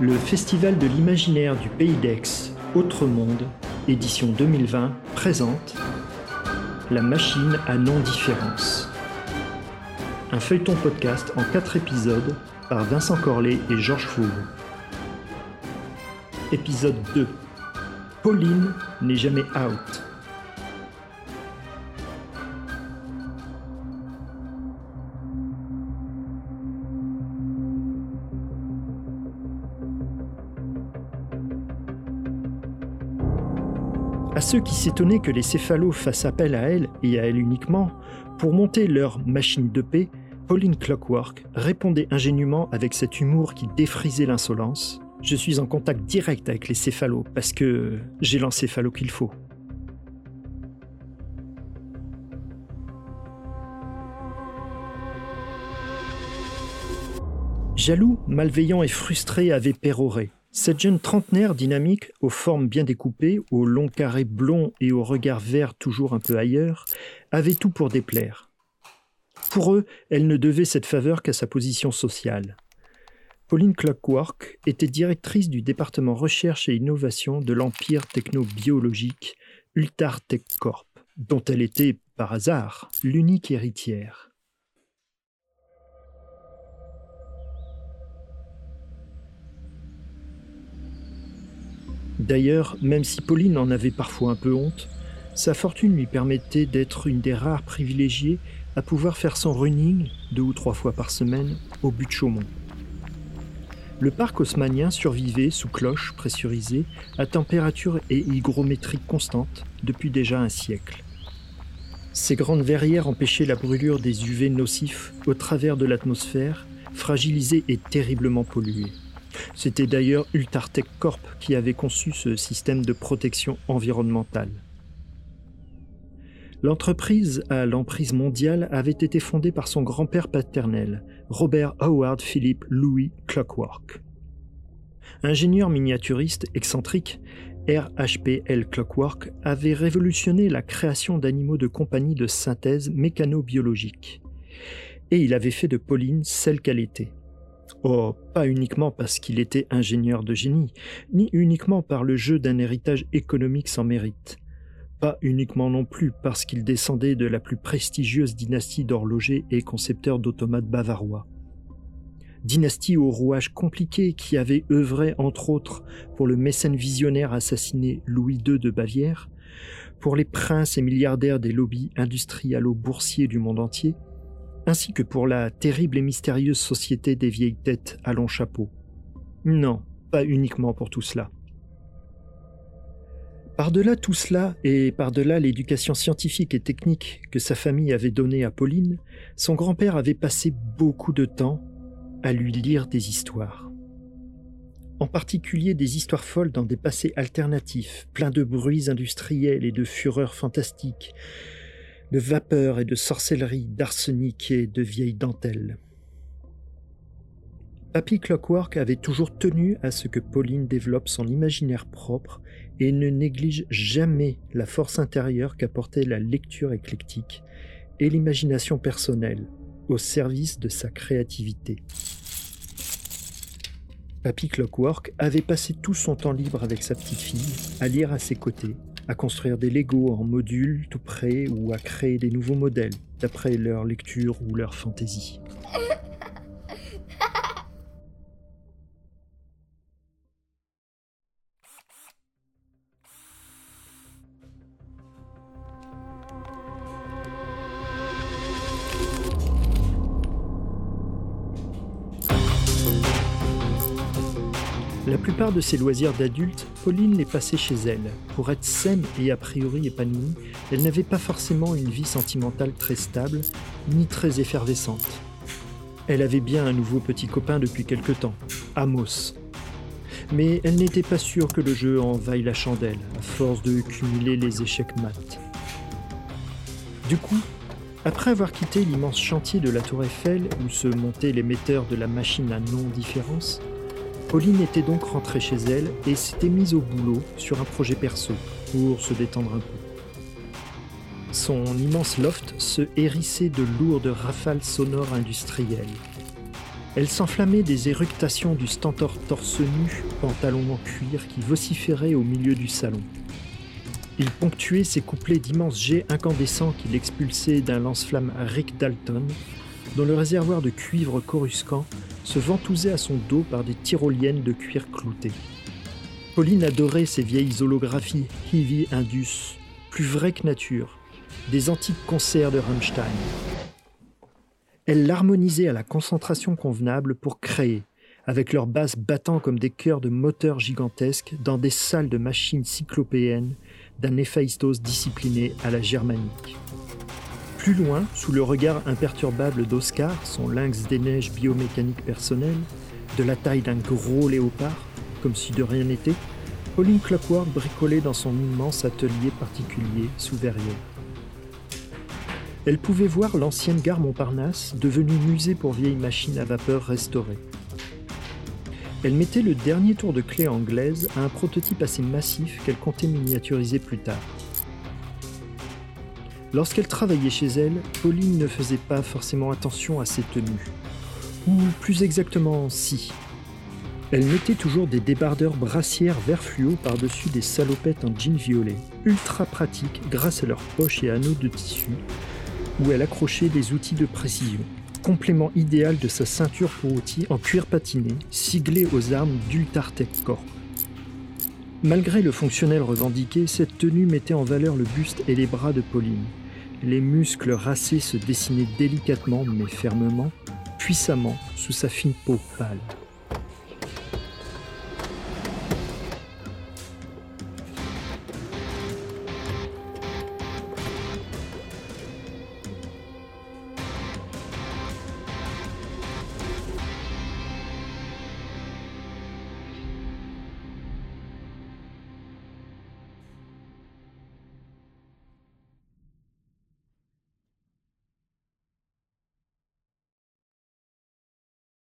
Le Festival de l'imaginaire du Pays d'Aix, Autre Monde, édition 2020, présente La machine à non-différence. Un feuilleton podcast en quatre épisodes par Vincent Corlet et Georges Fouve. Épisode 2 Pauline n'est jamais out. À ceux qui s'étonnaient que les céphalos fassent appel à elle, et à elle uniquement, pour monter leur machine de paix, Pauline Clockwork répondait ingénument avec cet humour qui défrisait l'insolence. Je suis en contact direct avec les céphalos parce que j'ai l'encéphalo qu'il faut. Jaloux, malveillant et frustré avait péroré. Cette jeune trentenaire dynamique, aux formes bien découpées, aux longs carrés blonds et au regard vert toujours un peu ailleurs, avait tout pour déplaire. Pour eux, elle ne devait cette faveur qu'à sa position sociale. Pauline Clockwork était directrice du département recherche et innovation de l'empire technobiologique Tech Corp, dont elle était, par hasard, l'unique héritière. D'ailleurs, même si Pauline en avait parfois un peu honte, sa fortune lui permettait d'être une des rares privilégiées à pouvoir faire son running deux ou trois fois par semaine au but de Chaumont. Le parc haussmanien survivait sous cloche pressurisée à température et hygrométrie constante depuis déjà un siècle. Ces grandes verrières empêchaient la brûlure des UV nocifs au travers de l'atmosphère, fragilisée et terriblement polluée. C'était d'ailleurs Ultartech Corp qui avait conçu ce système de protection environnementale. L'entreprise à l'emprise mondiale avait été fondée par son grand-père paternel, Robert Howard Philip Louis Clockwork. Ingénieur miniaturiste excentrique, RHPL Clockwork avait révolutionné la création d'animaux de compagnie de synthèse mécano-biologique. Et il avait fait de Pauline celle qu'elle était. Oh, pas uniquement parce qu'il était ingénieur de génie, ni uniquement par le jeu d'un héritage économique sans mérite. Pas uniquement non plus parce qu'il descendait de la plus prestigieuse dynastie d'horlogers et concepteurs d'automates bavarois. Dynastie au rouage compliqué qui avait œuvré entre autres pour le mécène visionnaire assassiné Louis II de Bavière, pour les princes et milliardaires des lobbies industrialo-boursiers du monde entier, ainsi que pour la terrible et mystérieuse société des vieilles têtes à long chapeau. Non, pas uniquement pour tout cela. Par-delà tout cela, et par-delà l'éducation scientifique et technique que sa famille avait donnée à Pauline, son grand-père avait passé beaucoup de temps à lui lire des histoires. En particulier des histoires folles dans des passés alternatifs, pleins de bruits industriels et de fureurs fantastiques, de vapeur et de sorcellerie, d'arsenic et de vieilles dentelles. Papy Clockwork avait toujours tenu à ce que Pauline développe son imaginaire propre et ne néglige jamais la force intérieure qu'apportait la lecture éclectique et l'imagination personnelle au service de sa créativité. Papy Clockwork avait passé tout son temps libre avec sa petite fille à lire à ses côtés à construire des Lego en modules tout près ou à créer des nouveaux modèles d'après leur lecture ou leur fantaisie. La plupart de ses loisirs d'adulte, Pauline les passait chez elle. Pour être saine et a priori épanouie, elle n'avait pas forcément une vie sentimentale très stable, ni très effervescente. Elle avait bien un nouveau petit copain depuis quelque temps, Amos. Mais elle n'était pas sûre que le jeu en vaille la chandelle, à force de cumuler les échecs mat. Du coup, après avoir quitté l'immense chantier de la Tour Eiffel où se montaient les metteurs de la machine à non-différence, Pauline était donc rentrée chez elle et s'était mise au boulot sur un projet perso pour se détendre un peu. Son immense loft se hérissait de lourdes rafales sonores industrielles. Elle s'enflammait des éructations du stentor torse nu, pantalon en cuir qui vociférait au milieu du salon. Il ponctuait ses couplets d'immenses jets incandescents qu'il expulsait d'un lance-flamme Rick Dalton, dont le réservoir de cuivre coruscant se ventousait à son dos par des tyroliennes de cuir clouté. Pauline adorait ces vieilles holographies Heavy Indus, plus vraies que nature, des antiques concerts de Rammstein. Elle l'harmonisait à la concentration convenable pour créer, avec leurs basses battant comme des cœurs de moteurs gigantesques dans des salles de machines cyclopéennes d'un Héphaïstos discipliné à la germanique. Plus loin, sous le regard imperturbable d'Oscar, son lynx des neiges biomécanique personnel, de la taille d'un gros léopard, comme si de rien n'était, Pauline Clockwork bricolait dans son immense atelier particulier sous verrière. Elle pouvait voir l'ancienne gare Montparnasse, devenue musée pour vieilles machines à vapeur restaurées. Elle mettait le dernier tour de clé anglaise à un prototype assez massif qu'elle comptait miniaturiser plus tard. Lorsqu'elle travaillait chez elle, Pauline ne faisait pas forcément attention à ses tenues. Ou plus exactement, si. Elle mettait toujours des débardeurs brassières vert fluo par-dessus des salopettes en jean violet, ultra pratiques grâce à leurs poches et anneaux de tissu, où elle accrochait des outils de précision complément idéal de sa ceinture pour outils en cuir patiné, siglée aux armes d'Ultartech Corp. Malgré le fonctionnel revendiqué, cette tenue mettait en valeur le buste et les bras de Pauline. Les muscles racés se dessinaient délicatement mais fermement, puissamment sous sa fine peau pâle.